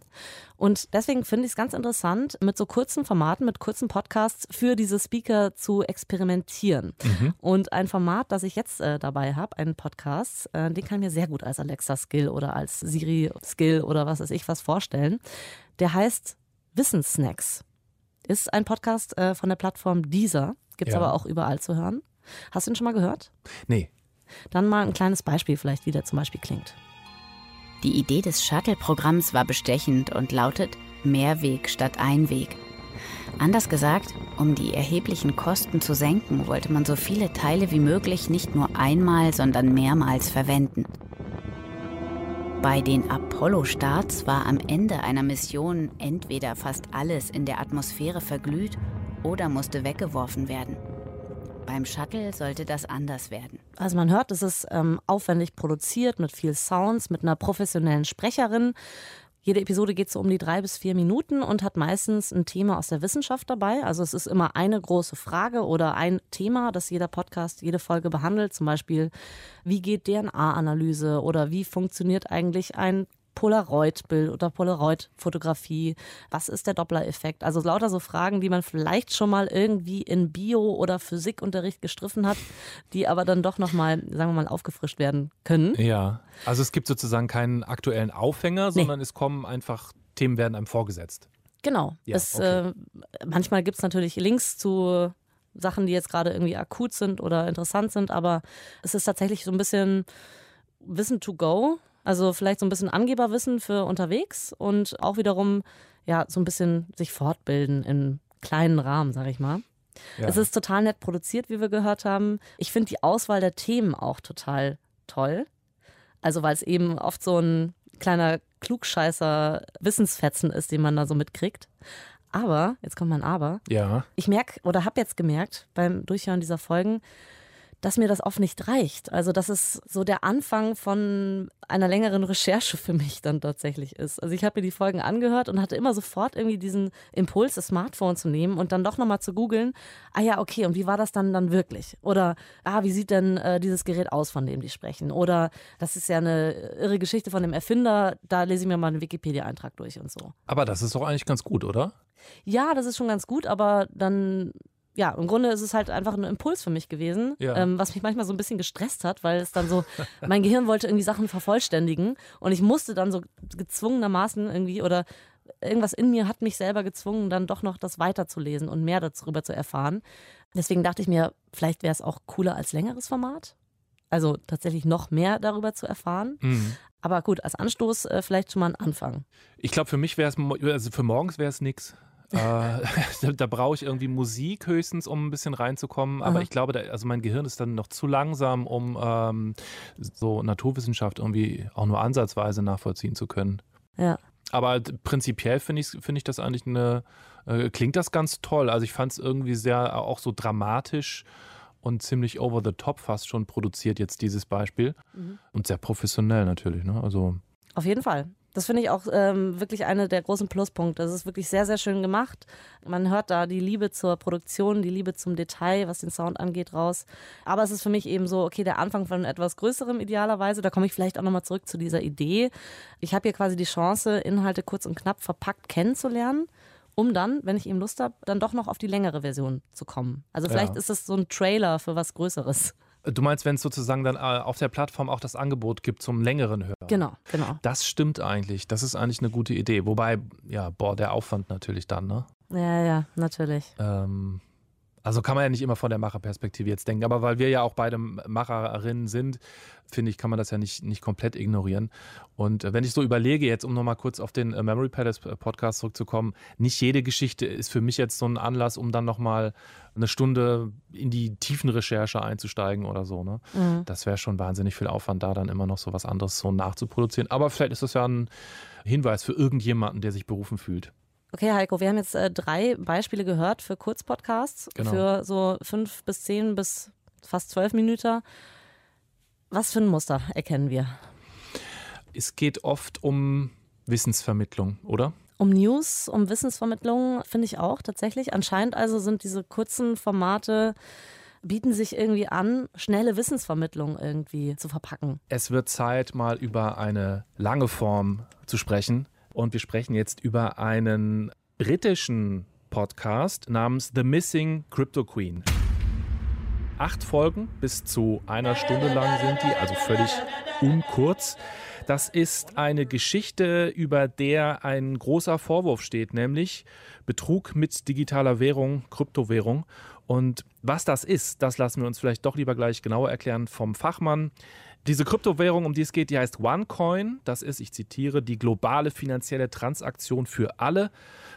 Und deswegen finde ich es ganz interessant, mit so kurzen Formaten, mit kurzen Podcasts für diese Speaker zu experimentieren. Mhm. Und ein Format, das ich jetzt äh, dabei habe, einen Podcast, äh, den kann ich mir sehr gut als Alexa-Skill oder als Siri-Skill oder was weiß ich was vorstellen. Der heißt Wissenssnacks. Ist ein Podcast äh, von der Plattform Deezer. Gibt es ja. aber auch überall zu hören. Hast du ihn schon mal gehört? Nee. Dann mal ein kleines Beispiel vielleicht, wie der zum Beispiel klingt. Die Idee des Shuttle-Programms war bestechend und lautet Mehrweg statt Einweg. Anders gesagt, um die erheblichen Kosten zu senken, wollte man so viele Teile wie möglich nicht nur einmal, sondern mehrmals verwenden. Bei den Apollo-Starts war am Ende einer Mission entweder fast alles in der Atmosphäre verglüht oder musste weggeworfen werden. Beim Shuttle sollte das anders werden. Also man hört, es ist ähm, aufwendig produziert mit viel Sounds, mit einer professionellen Sprecherin. Jede Episode geht so um die drei bis vier Minuten und hat meistens ein Thema aus der Wissenschaft dabei. Also es ist immer eine große Frage oder ein Thema, das jeder Podcast, jede Folge behandelt. Zum Beispiel, wie geht DNA-Analyse oder wie funktioniert eigentlich ein Polaroid-Bild oder Polaroid-Fotografie? Was ist der Doppler-Effekt? Also lauter so Fragen, die man vielleicht schon mal irgendwie in Bio- oder Physikunterricht gestriffen hat, die aber dann doch nochmal, sagen wir mal, aufgefrischt werden können. Ja, also es gibt sozusagen keinen aktuellen Aufhänger, sondern nee. es kommen einfach, Themen werden einem vorgesetzt. Genau. Ja, es, okay. äh, manchmal gibt es natürlich Links zu Sachen, die jetzt gerade irgendwie akut sind oder interessant sind, aber es ist tatsächlich so ein bisschen Wissen to go. Also vielleicht so ein bisschen Angeberwissen für unterwegs und auch wiederum ja so ein bisschen sich fortbilden im kleinen Rahmen, sag ich mal. Ja. Es ist total nett produziert, wie wir gehört haben. Ich finde die Auswahl der Themen auch total toll. Also weil es eben oft so ein kleiner klugscheißer Wissensfetzen ist, den man da so mitkriegt. Aber, jetzt kommt mein Aber. Ja. Ich merke oder habe jetzt gemerkt beim Durchhören dieser Folgen, dass mir das oft nicht reicht. Also, dass es so der Anfang von einer längeren Recherche für mich dann tatsächlich ist. Also, ich habe mir die Folgen angehört und hatte immer sofort irgendwie diesen Impuls, das Smartphone zu nehmen und dann doch nochmal zu googeln. Ah ja, okay, und wie war das dann dann wirklich? Oder, ah, wie sieht denn äh, dieses Gerät aus, von dem die sprechen? Oder, das ist ja eine irre Geschichte von dem Erfinder, da lese ich mir mal einen Wikipedia-Eintrag durch und so. Aber das ist doch eigentlich ganz gut, oder? Ja, das ist schon ganz gut, aber dann ja, im Grunde ist es halt einfach ein Impuls für mich gewesen, ja. ähm, was mich manchmal so ein bisschen gestresst hat, weil es dann so, mein Gehirn wollte irgendwie Sachen vervollständigen und ich musste dann so gezwungenermaßen irgendwie oder irgendwas in mir hat mich selber gezwungen, dann doch noch das weiterzulesen und mehr darüber zu erfahren. Deswegen dachte ich mir, vielleicht wäre es auch cooler als längeres Format. Also tatsächlich noch mehr darüber zu erfahren. Mhm. Aber gut, als Anstoß äh, vielleicht schon mal ein Anfang. Ich glaube, für mich wäre es, also für morgens wäre es nichts äh, da, da brauche ich irgendwie Musik höchstens, um ein bisschen reinzukommen. Aber Aha. ich glaube, da, also mein Gehirn ist dann noch zu langsam, um ähm, so Naturwissenschaft irgendwie auch nur ansatzweise nachvollziehen zu können. Ja. Aber prinzipiell finde ich, find ich das eigentlich eine, äh, klingt das ganz toll. Also ich fand es irgendwie sehr auch so dramatisch und ziemlich over the top fast schon produziert jetzt dieses Beispiel. Mhm. Und sehr professionell natürlich. Ne? Also auf jeden Fall. Das finde ich auch ähm, wirklich eine der großen Pluspunkte. Das ist wirklich sehr, sehr schön gemacht. Man hört da die Liebe zur Produktion, die Liebe zum Detail, was den Sound angeht, raus. Aber es ist für mich eben so, okay, der Anfang von etwas Größerem idealerweise. Da komme ich vielleicht auch nochmal zurück zu dieser Idee. Ich habe hier quasi die Chance, Inhalte kurz und knapp verpackt kennenzulernen um dann, wenn ich eben Lust habe, dann doch noch auf die längere Version zu kommen. Also vielleicht ja. ist es so ein Trailer für was Größeres. Du meinst, wenn es sozusagen dann äh, auf der Plattform auch das Angebot gibt zum längeren Hören? Genau, genau. Das stimmt eigentlich. Das ist eigentlich eine gute Idee. Wobei, ja, boah, der Aufwand natürlich dann, ne? Ja, ja, natürlich. Ähm, also kann man ja nicht immer von der Macherperspektive jetzt denken, aber weil wir ja auch beide Macherinnen sind, finde ich, kann man das ja nicht, nicht komplett ignorieren. Und äh, wenn ich so überlege, jetzt um nochmal kurz auf den äh, Memory Palace äh, Podcast zurückzukommen, nicht jede Geschichte ist für mich jetzt so ein Anlass, um dann nochmal eine Stunde in die tiefen Recherche einzusteigen oder so. Ne? Mhm. Das wäre schon wahnsinnig viel Aufwand, da dann immer noch so was anderes so nachzuproduzieren. Aber vielleicht ist das ja ein Hinweis für irgendjemanden, der sich berufen fühlt. Okay, Heiko, wir haben jetzt äh, drei Beispiele gehört für Kurzpodcasts, genau. für so fünf bis zehn bis fast zwölf Minuten. Was für ein Muster erkennen wir? Es geht oft um Wissensvermittlung, oder? Um News, um Wissensvermittlung finde ich auch tatsächlich. Anscheinend also sind diese kurzen Formate bieten sich irgendwie an, schnelle Wissensvermittlung irgendwie zu verpacken. Es wird Zeit, mal über eine lange Form zu sprechen. Und wir sprechen jetzt über einen britischen Podcast namens The Missing Crypto Queen. Acht Folgen bis zu einer Stunde lang sind die, also völlig unkurz. Das ist eine Geschichte, über der ein großer Vorwurf steht, nämlich Betrug mit digitaler Währung, Kryptowährung. Und was das ist, das lassen wir uns vielleicht doch lieber gleich genauer erklären vom Fachmann. Diese Kryptowährung, um die es geht, die heißt OneCoin. Das ist, ich zitiere, die globale finanzielle Transaktion für alle.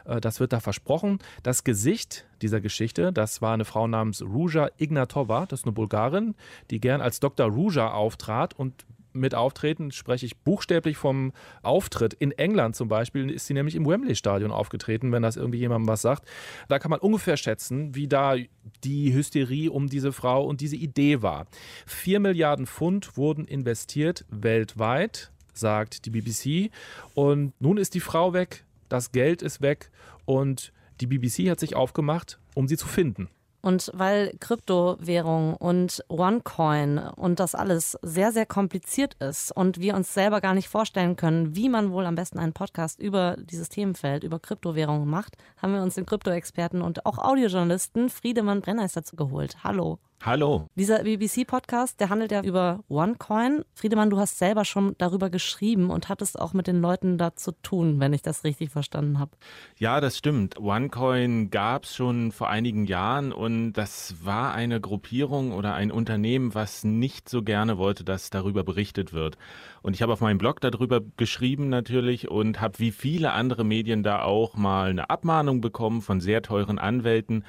Äh, das wird da versprochen. Das Gesicht dieser Geschichte, das war eine Frau namens Ruja Ignatova. Das ist eine Bulgarin, die gern als Dr. Ruja auftrat und mit auftreten, spreche ich buchstäblich vom Auftritt. In England zum Beispiel ist sie nämlich im Wembley-Stadion aufgetreten, wenn das irgendwie jemandem was sagt. Da kann man ungefähr schätzen, wie da die Hysterie um diese Frau und diese Idee war. Vier Milliarden Pfund wurden investiert weltweit, sagt die BBC. Und nun ist die Frau weg, das Geld ist weg und die BBC hat sich aufgemacht, um sie zu finden. Und weil Kryptowährung und OneCoin und das alles sehr, sehr kompliziert ist und wir uns selber gar nicht vorstellen können, wie man wohl am besten einen Podcast über dieses Themenfeld, über Kryptowährungen macht, haben wir uns den Kryptoexperten und auch Audiojournalisten Friedemann Brenneis dazu geholt. Hallo. Hallo. Dieser BBC-Podcast, der handelt ja über OneCoin. Friedemann, du hast selber schon darüber geschrieben und hattest auch mit den Leuten da zu tun, wenn ich das richtig verstanden habe. Ja, das stimmt. OneCoin gab es schon vor einigen Jahren und das war eine Gruppierung oder ein Unternehmen, was nicht so gerne wollte, dass darüber berichtet wird. Und ich habe auf meinem Blog darüber geschrieben natürlich und habe wie viele andere Medien da auch mal eine Abmahnung bekommen von sehr teuren Anwälten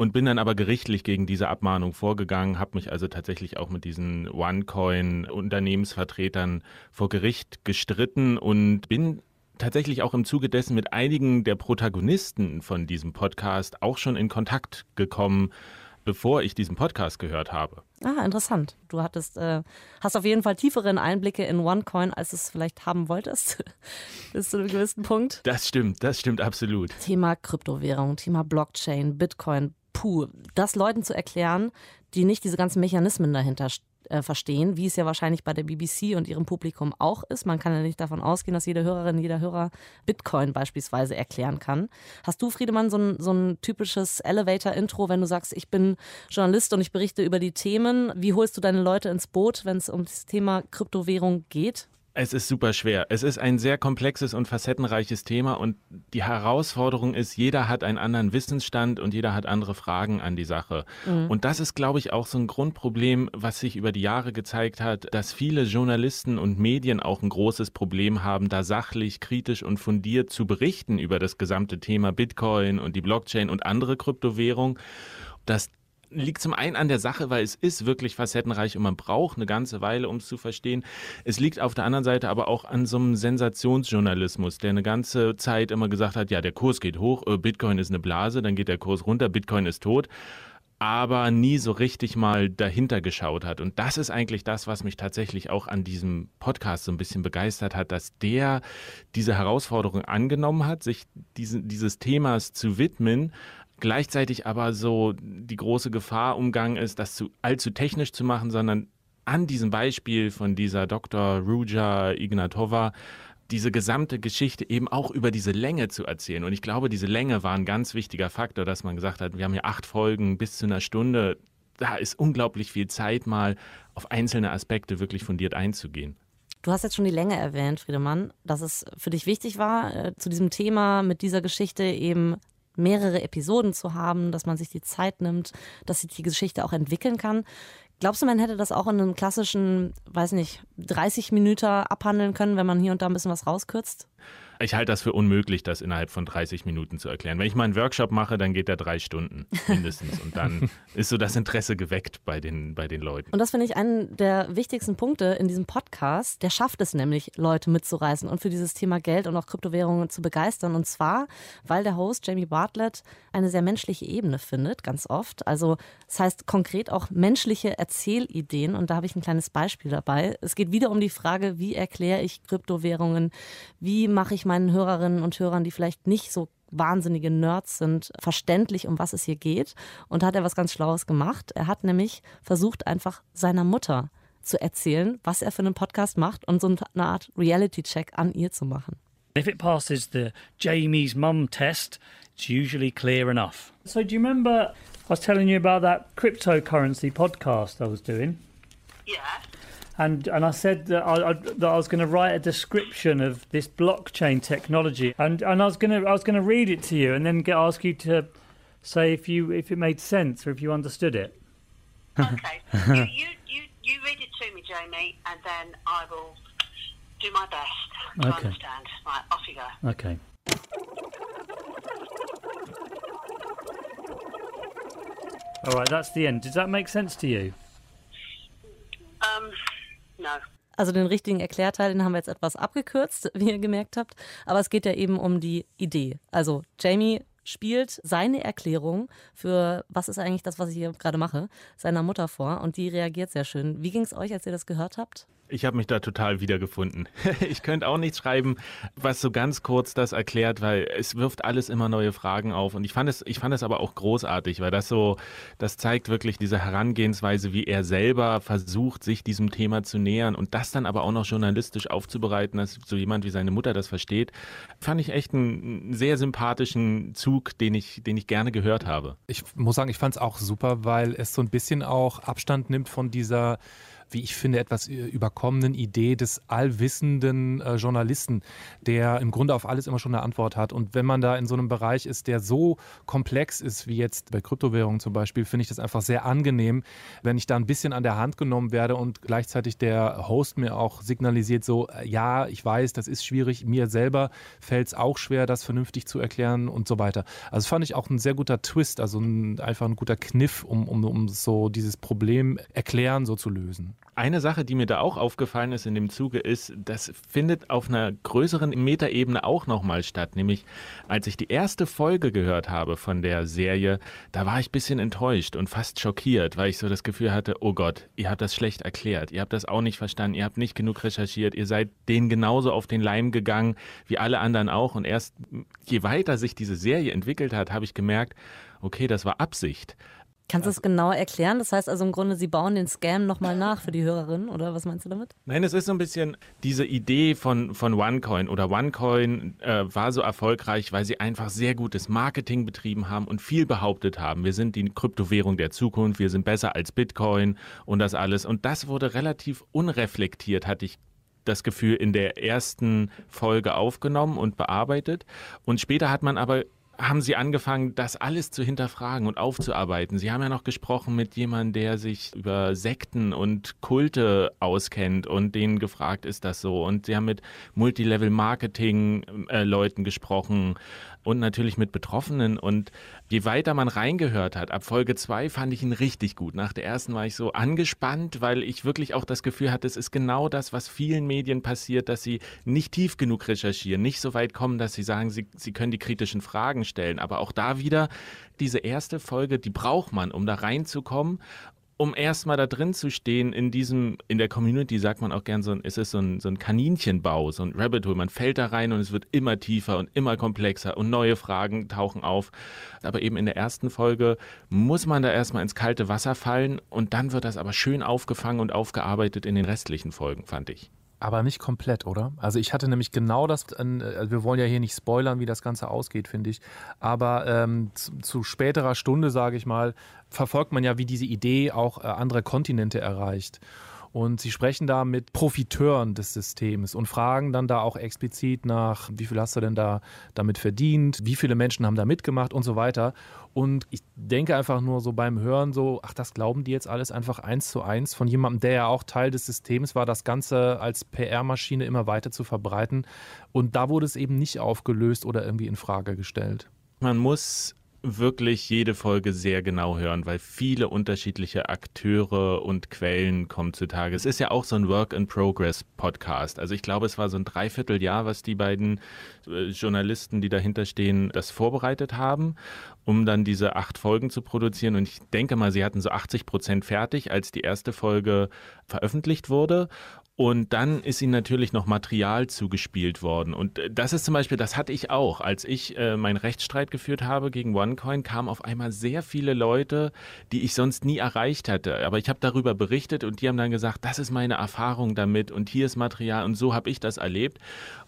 und bin dann aber gerichtlich gegen diese Abmahnung vorgegangen, habe mich also tatsächlich auch mit diesen OneCoin-Unternehmensvertretern vor Gericht gestritten und bin tatsächlich auch im Zuge dessen mit einigen der Protagonisten von diesem Podcast auch schon in Kontakt gekommen, bevor ich diesen Podcast gehört habe. Ah, interessant. Du hattest, äh, hast auf jeden Fall tieferen Einblicke in OneCoin, als du es vielleicht haben wolltest. Bis zu einem gewissen Punkt. Das stimmt, das stimmt absolut. Thema Kryptowährung, Thema Blockchain, Bitcoin, puh, das Leuten zu erklären, die nicht diese ganzen Mechanismen dahinter äh, verstehen, wie es ja wahrscheinlich bei der BBC und ihrem Publikum auch ist. Man kann ja nicht davon ausgehen, dass jede Hörerin, jeder Hörer Bitcoin beispielsweise erklären kann. Hast du, Friedemann, so ein, so ein typisches Elevator-Intro, wenn du sagst, ich bin Journalist und ich berichte über die Themen? Wie holst du deine Leute ins Boot, wenn es um das Thema Kryptowährung geht? Es ist super schwer. Es ist ein sehr komplexes und facettenreiches Thema und die Herausforderung ist, jeder hat einen anderen Wissensstand und jeder hat andere Fragen an die Sache. Mhm. Und das ist, glaube ich, auch so ein Grundproblem, was sich über die Jahre gezeigt hat, dass viele Journalisten und Medien auch ein großes Problem haben, da sachlich, kritisch und fundiert zu berichten über das gesamte Thema Bitcoin und die Blockchain und andere Kryptowährungen dass liegt zum einen an der Sache, weil es ist wirklich facettenreich und man braucht eine ganze Weile, um es zu verstehen. Es liegt auf der anderen Seite aber auch an so einem Sensationsjournalismus, der eine ganze Zeit immer gesagt hat, ja, der Kurs geht hoch, äh, Bitcoin ist eine Blase, dann geht der Kurs runter, Bitcoin ist tot aber nie so richtig mal dahinter geschaut hat. Und das ist eigentlich das, was mich tatsächlich auch an diesem Podcast so ein bisschen begeistert hat, dass der diese Herausforderung angenommen hat, sich diese, dieses Themas zu widmen, gleichzeitig aber so die große Gefahr umgangen ist, das zu allzu technisch zu machen, sondern an diesem Beispiel von dieser Dr. Ruja Ignatova diese gesamte Geschichte eben auch über diese Länge zu erzählen. Und ich glaube, diese Länge war ein ganz wichtiger Faktor, dass man gesagt hat, wir haben hier acht Folgen bis zu einer Stunde. Da ist unglaublich viel Zeit, mal auf einzelne Aspekte wirklich fundiert einzugehen. Du hast jetzt schon die Länge erwähnt, Friedemann, dass es für dich wichtig war, äh, zu diesem Thema mit dieser Geschichte eben mehrere Episoden zu haben, dass man sich die Zeit nimmt, dass sich die Geschichte auch entwickeln kann. Glaubst du, man hätte das auch in einem klassischen, weiß nicht, 30 Minuten abhandeln können, wenn man hier und da ein bisschen was rauskürzt? Ich halte das für unmöglich, das innerhalb von 30 Minuten zu erklären. Wenn ich mal einen Workshop mache, dann geht der drei Stunden mindestens. Und dann ist so das Interesse geweckt bei den, bei den Leuten. Und das finde ich einen der wichtigsten Punkte in diesem Podcast. Der schafft es nämlich, Leute mitzureißen und für dieses Thema Geld und auch Kryptowährungen zu begeistern. Und zwar, weil der Host Jamie Bartlett eine sehr menschliche Ebene findet, ganz oft. Also das heißt konkret auch menschliche Erzählideen. Und da habe ich ein kleines Beispiel dabei. Es geht wieder um die Frage, wie erkläre ich Kryptowährungen? Wie mache ich meinen Hörerinnen und Hörern, die vielleicht nicht so wahnsinnige Nerds sind, verständlich, um was es hier geht. Und hat er was ganz Schlaues gemacht. Er hat nämlich versucht, einfach seiner Mutter zu erzählen, was er für einen Podcast macht und so eine Art Reality-Check an ihr zu machen. If it passes the Jamie's mum test, it's usually clear enough. So do you remember I was telling you about that cryptocurrency podcast I was doing? Yeah. And and I said that I, I that I was going to write a description of this blockchain technology, and and I was going to I was going to read it to you, and then get, ask you to say if you if it made sense or if you understood it. Okay, you, you you you read it to me, Jamie, and then I will do my best to Okay. understand. Right, off you go. Okay. All right, that's the end. Does that make sense to you? Um, no. Also den richtigen Erklärteil, den haben wir jetzt etwas abgekürzt, wie ihr gemerkt habt. Aber es geht ja eben um die Idee. Also Jamie spielt seine Erklärung für, was ist eigentlich das, was ich hier gerade mache, seiner Mutter vor. Und die reagiert sehr schön. Wie ging es euch, als ihr das gehört habt? Ich habe mich da total wiedergefunden. Ich könnte auch nichts schreiben, was so ganz kurz das erklärt, weil es wirft alles immer neue Fragen auf. Und ich fand es, ich fand es aber auch großartig, weil das so, das zeigt wirklich diese Herangehensweise, wie er selber versucht, sich diesem Thema zu nähern und das dann aber auch noch journalistisch aufzubereiten, dass so jemand wie seine Mutter das versteht. Fand ich echt einen sehr sympathischen Zug, den ich, den ich gerne gehört habe. Ich muss sagen, ich fand es auch super, weil es so ein bisschen auch Abstand nimmt von dieser wie ich finde, etwas überkommenen Idee des allwissenden äh, Journalisten, der im Grunde auf alles immer schon eine Antwort hat. Und wenn man da in so einem Bereich ist, der so komplex ist, wie jetzt bei Kryptowährungen zum Beispiel, finde ich das einfach sehr angenehm, wenn ich da ein bisschen an der Hand genommen werde und gleichzeitig der Host mir auch signalisiert, so, äh, ja, ich weiß, das ist schwierig, mir selber fällt es auch schwer, das vernünftig zu erklären und so weiter. Also fand ich auch ein sehr guter Twist, also ein, einfach ein guter Kniff, um, um, um so dieses Problem erklären, so zu lösen. Eine Sache, die mir da auch aufgefallen ist in dem Zuge, ist, das findet auf einer größeren Metaebene auch nochmal statt. Nämlich, als ich die erste Folge gehört habe von der Serie, da war ich ein bisschen enttäuscht und fast schockiert, weil ich so das Gefühl hatte, oh Gott, ihr habt das schlecht erklärt, ihr habt das auch nicht verstanden, ihr habt nicht genug recherchiert, ihr seid denen genauso auf den Leim gegangen wie alle anderen auch. Und erst je weiter sich diese Serie entwickelt hat, habe ich gemerkt, okay, das war Absicht. Kannst du es genauer erklären? Das heißt also im Grunde, sie bauen den Scam nochmal nach für die Hörerin oder was meinst du damit? Nein, es ist so ein bisschen diese Idee von, von OneCoin oder OneCoin äh, war so erfolgreich, weil sie einfach sehr gutes Marketing betrieben haben und viel behauptet haben. Wir sind die Kryptowährung der Zukunft, wir sind besser als Bitcoin und das alles. Und das wurde relativ unreflektiert, hatte ich das Gefühl, in der ersten Folge aufgenommen und bearbeitet. Und später hat man aber haben Sie angefangen, das alles zu hinterfragen und aufzuarbeiten. Sie haben ja noch gesprochen mit jemandem, der sich über Sekten und Kulte auskennt und denen gefragt, ist das so? Und Sie haben mit Multilevel-Marketing-Leuten äh, gesprochen und natürlich mit Betroffenen. Und je weiter man reingehört hat, ab Folge 2 fand ich ihn richtig gut. Nach der ersten war ich so angespannt, weil ich wirklich auch das Gefühl hatte, es ist genau das, was vielen Medien passiert, dass sie nicht tief genug recherchieren, nicht so weit kommen, dass sie sagen, sie, sie können die kritischen Fragen stellen. Aber auch da wieder, diese erste Folge, die braucht man, um da reinzukommen um erstmal da drin zu stehen in diesem, in der Community sagt man auch gern so, es ist so ein, so ein Kaninchenbau, so ein Rabbit Hole. Man fällt da rein und es wird immer tiefer und immer komplexer und neue Fragen tauchen auf. Aber eben in der ersten Folge muss man da erstmal ins kalte Wasser fallen und dann wird das aber schön aufgefangen und aufgearbeitet in den restlichen Folgen, fand ich. Aber nicht komplett, oder? Also ich hatte nämlich genau das, äh, wir wollen ja hier nicht spoilern, wie das Ganze ausgeht, finde ich. Aber ähm, zu, zu, späterer Stunde, sage ich mal, verfolgt man ja, wie diese Idee auch äh, andere Kontinente erreicht. Und sie sprechen da mit Profiteuren des Systems und fragen dann da auch explizit nach, wie viel hast du denn da damit verdient, wie viele Menschen haben da mitgemacht und so weiter. Und ich denke einfach nur so beim Hören so, ach, das glauben die jetzt alles einfach eins zu eins von jemandem, der ja auch Teil des Systems war, das Ganze als PR-Maschine immer weiter zu verbreiten. Und da wurde es eben nicht aufgelöst oder irgendwie in Frage gestellt. Man muss wirklich jede Folge sehr genau hören, weil viele unterschiedliche Akteure und Quellen kommen zutage. Es ist ja auch so ein Work-in-Progress-Podcast. Also ich glaube, es war so ein Dreivierteljahr, was die beiden äh, Journalisten, die dahinter stehen, das vorbereitet haben, um dann diese acht Folgen zu produzieren. Und ich denke mal, sie hatten so 80 Prozent fertig, als die erste Folge veröffentlicht wurde. Und dann ist ihnen natürlich noch Material zugespielt worden. Und äh, das ist zum Beispiel, das hatte ich auch. Als ich äh, meinen Rechtsstreit geführt habe gegen OneCoin, kamen auf einmal sehr viele Leute, die ich sonst nie erreicht hatte. Aber ich habe darüber berichtet und die haben dann gesagt, das ist meine Erfahrung damit und hier ist Material und so habe ich das erlebt.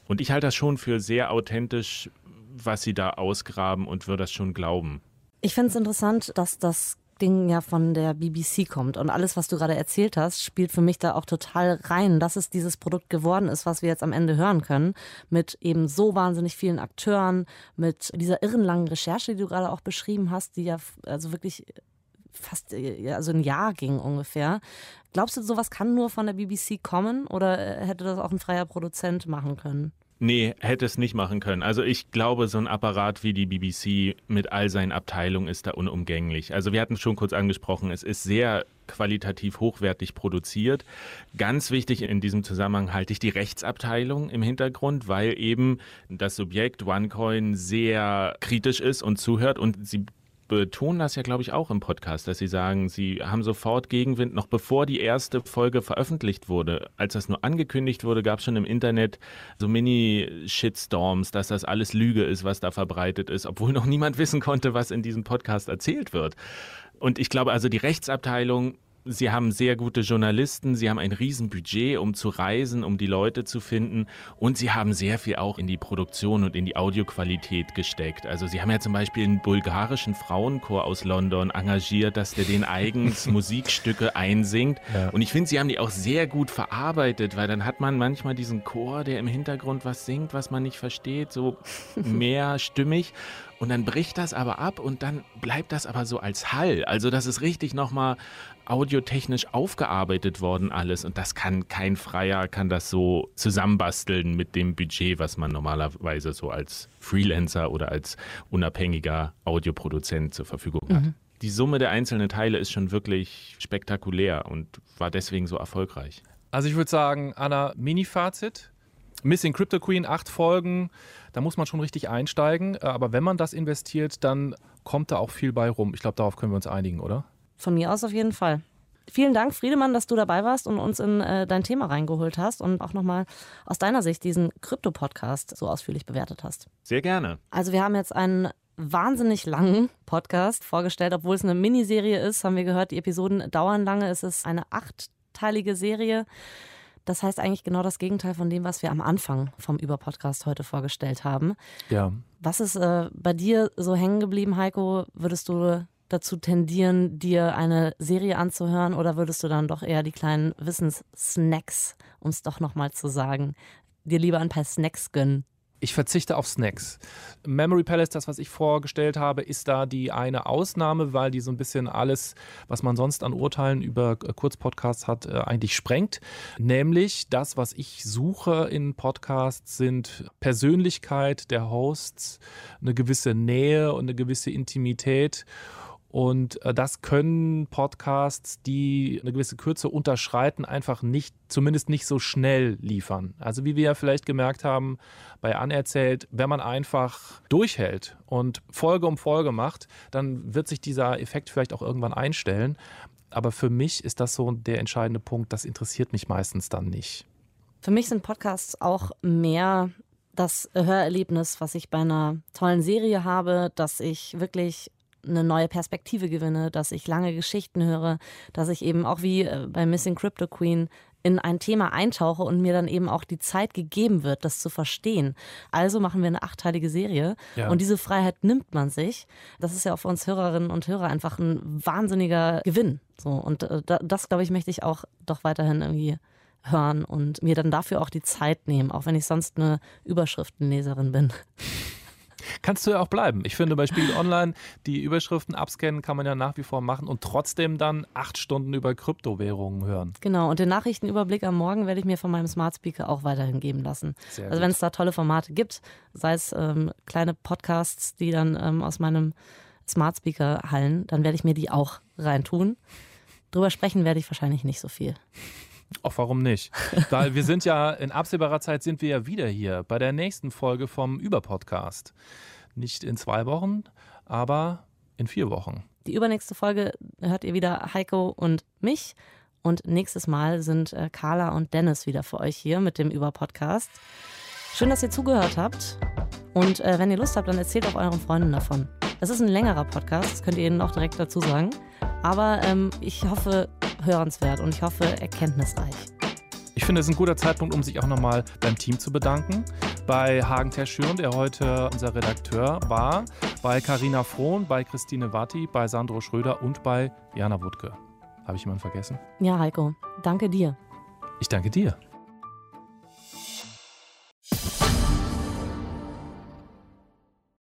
Und ich halte das schon für sehr authentisch, was sie da ausgraben und würde das schon glauben. Ich finde es interessant, dass das Ding ja von der BBC kommt. Und alles, was du gerade erzählt hast, spielt für mich da auch total rein, dass es dieses Produkt geworden ist, was wir jetzt am Ende hören können. Mit eben so wahnsinnig vielen Akteuren, mit dieser irrenlangen Recherche, die du gerade auch beschrieben hast, die ja also wirklich fast also ein Jahr ging ungefähr. Glaubst du, sowas kann nur von der BBC kommen oder äh, hätte das auch ein freier Produzent machen können? Nee, hätte es nicht machen können. Also ich glaube, so ein Apparat wie die BBC mit all seinen Abteilungen ist da unumgänglich. Also wir hatten es schon kurz angesprochen, es ist sehr qualitativ hochwertig produziert. Ganz wichtig in diesem Zusammenhang halte ich die Rechtsabteilung im Hintergrund, weil eben das Subjekt OneCoin sehr kritisch ist und zuhört und sie betonen das ja, glaube ich, auch im Podcast, dass sie sagen, sie haben sofort Gegenwind, noch bevor die erste Folge veröffentlicht wurde. Als das nur angekündigt wurde, gab es schon im Internet so Mini-Shitstorms, dass das alles Lüge ist, was da verbreitet ist, obwohl noch niemand wissen konnte, was in diesem Podcast erzählt wird. Und ich glaube also, die Rechtsabteilung Sie haben sehr gute Journalisten, Sie haben ein Riesenbudget, um zu reisen, um die Leute zu finden und Sie haben sehr viel auch in die Produktion und in die Audioqualität gesteckt. Also Sie haben ja zum Beispiel einen bulgarischen Frauenchor aus London engagiert, dass der den eigens Musikstücke einsingt. Ja. Und ich finde, Sie haben die auch sehr gut verarbeitet, weil dann hat man manchmal diesen Chor, der im Hintergrund was singt, was man nicht versteht, so mehrstimmig. Und dann bricht das aber ab und dann bleibt das aber so als Hall. Also das ist richtig nochmal audiotechnisch aufgearbeitet worden alles. Und das kann kein Freier, kann das so zusammenbasteln mit dem Budget, was man normalerweise so als Freelancer oder als unabhängiger Audioproduzent zur Verfügung hat. Mhm. Die Summe der einzelnen Teile ist schon wirklich spektakulär und war deswegen so erfolgreich. Also ich würde sagen, Anna, Mini-Fazit. Missing Crypto Queen, acht Folgen, da muss man schon richtig einsteigen. Äh, aber wenn man das investiert, dann kommt da auch viel bei rum. Ich glaube, darauf können wir uns einigen, oder? Von mir aus auf jeden Fall. Vielen Dank, Friedemann, dass du dabei warst und uns in äh, dein Thema reingeholt hast und auch nochmal aus deiner Sicht diesen Krypto-Podcast so ausführlich bewertet hast. Sehr gerne. Also wir haben jetzt einen wahnsinnig langen Podcast vorgestellt, obwohl es eine Miniserie ist, haben wir gehört, die Episoden dauern lange. Es ist eine achtteilige Serie. Das heißt eigentlich genau das Gegenteil von dem, was wir am Anfang vom Über-Podcast heute vorgestellt haben. Ja. Was ist äh, bei dir so hängen geblieben, Heiko? Würdest du dazu tendieren, dir eine Serie anzuhören oder würdest du dann doch eher die kleinen Wissenssnacks, um es doch nochmal zu sagen, dir lieber ein paar Snacks gönnen? Ich verzichte auf Snacks. Memory Palace, das, was ich vorgestellt habe, ist da die eine Ausnahme, weil die so ein bisschen alles, was man sonst an Urteilen über äh, Kurzpodcasts hat, äh, eigentlich sprengt. Nämlich das, was ich suche in Podcasts, sind Persönlichkeit der Hosts, eine gewisse Nähe und eine gewisse Intimität. Und äh, das können Podcasts, die eine gewisse Kürze unterschreiten, einfach nicht, zumindest nicht so schnell liefern. Also wie wir ja vielleicht gemerkt haben bei Anerzählt, wenn man einfach durchhält und Folge um Folge macht, dann wird sich dieser Effekt vielleicht auch irgendwann einstellen. Aber für mich ist das so der entscheidende Punkt, das interessiert mich meistens dann nicht. Für mich sind Podcasts auch mehr das Hörerlebnis, was ich bei einer tollen Serie habe, dass ich wirklich eine neue Perspektive gewinne, dass ich lange Geschichten höre, dass ich eben auch wie äh, bei Missing Crypto Queen in ein Thema eintauche und mir dann eben auch die Zeit gegeben wird, das zu verstehen. Also machen wir eine achteilige Serie ja. und diese Freiheit nimmt man sich. Das ist ja auch für uns Hörerinnen und Hörer einfach ein wahnsinniger Gewinn. So und äh, das glaube ich möchte ich auch doch weiterhin irgendwie hören und mir dann dafür auch die Zeit nehmen, auch wenn ich sonst eine Überschriftenleserin bin. Kannst du ja auch bleiben. Ich finde, bei Spiegel Online, die Überschriften abscannen kann man ja nach wie vor machen und trotzdem dann acht Stunden über Kryptowährungen hören. Genau, und den Nachrichtenüberblick am Morgen werde ich mir von meinem Smart Speaker auch weiterhin geben lassen. Sehr also wenn es da tolle Formate gibt, sei es ähm, kleine Podcasts, die dann ähm, aus meinem Smart Speaker hallen, dann werde ich mir die auch reintun. Drüber sprechen werde ich wahrscheinlich nicht so viel. Ach, warum nicht? Weil wir sind ja in absehbarer Zeit sind wir ja wieder hier bei der nächsten Folge vom Überpodcast. Nicht in zwei Wochen, aber in vier Wochen. Die übernächste Folge hört ihr wieder Heiko und mich. Und nächstes Mal sind äh, Carla und Dennis wieder für euch hier mit dem Überpodcast. Schön, dass ihr zugehört habt. Und äh, wenn ihr Lust habt, dann erzählt auch euren Freunden davon. Das ist ein längerer Podcast, das könnt ihr ihnen auch direkt dazu sagen. Aber ähm, ich hoffe, hörenswert und ich hoffe, erkenntnisreich. Ich finde, es ist ein guter Zeitpunkt, um sich auch nochmal beim Team zu bedanken. Bei Hagen Terschürn, der heute unser Redakteur war, bei Karina Frohn, bei Christine Watti, bei Sandro Schröder und bei Jana Wutke. Habe ich jemanden vergessen? Ja, Heiko, danke dir. Ich danke dir.